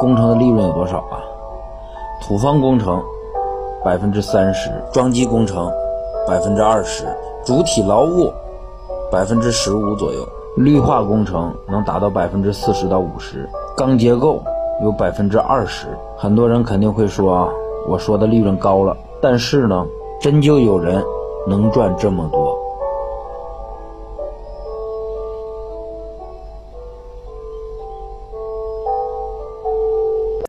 工程的利润有多少啊？土方工程百分之三十，桩基工程百分之二十，主体劳务百分之十五左右，绿化工程能达到百分之四十到五十，钢结构有百分之二十。很多人肯定会说啊，我说的利润高了，但是呢，真就有人能赚这么多。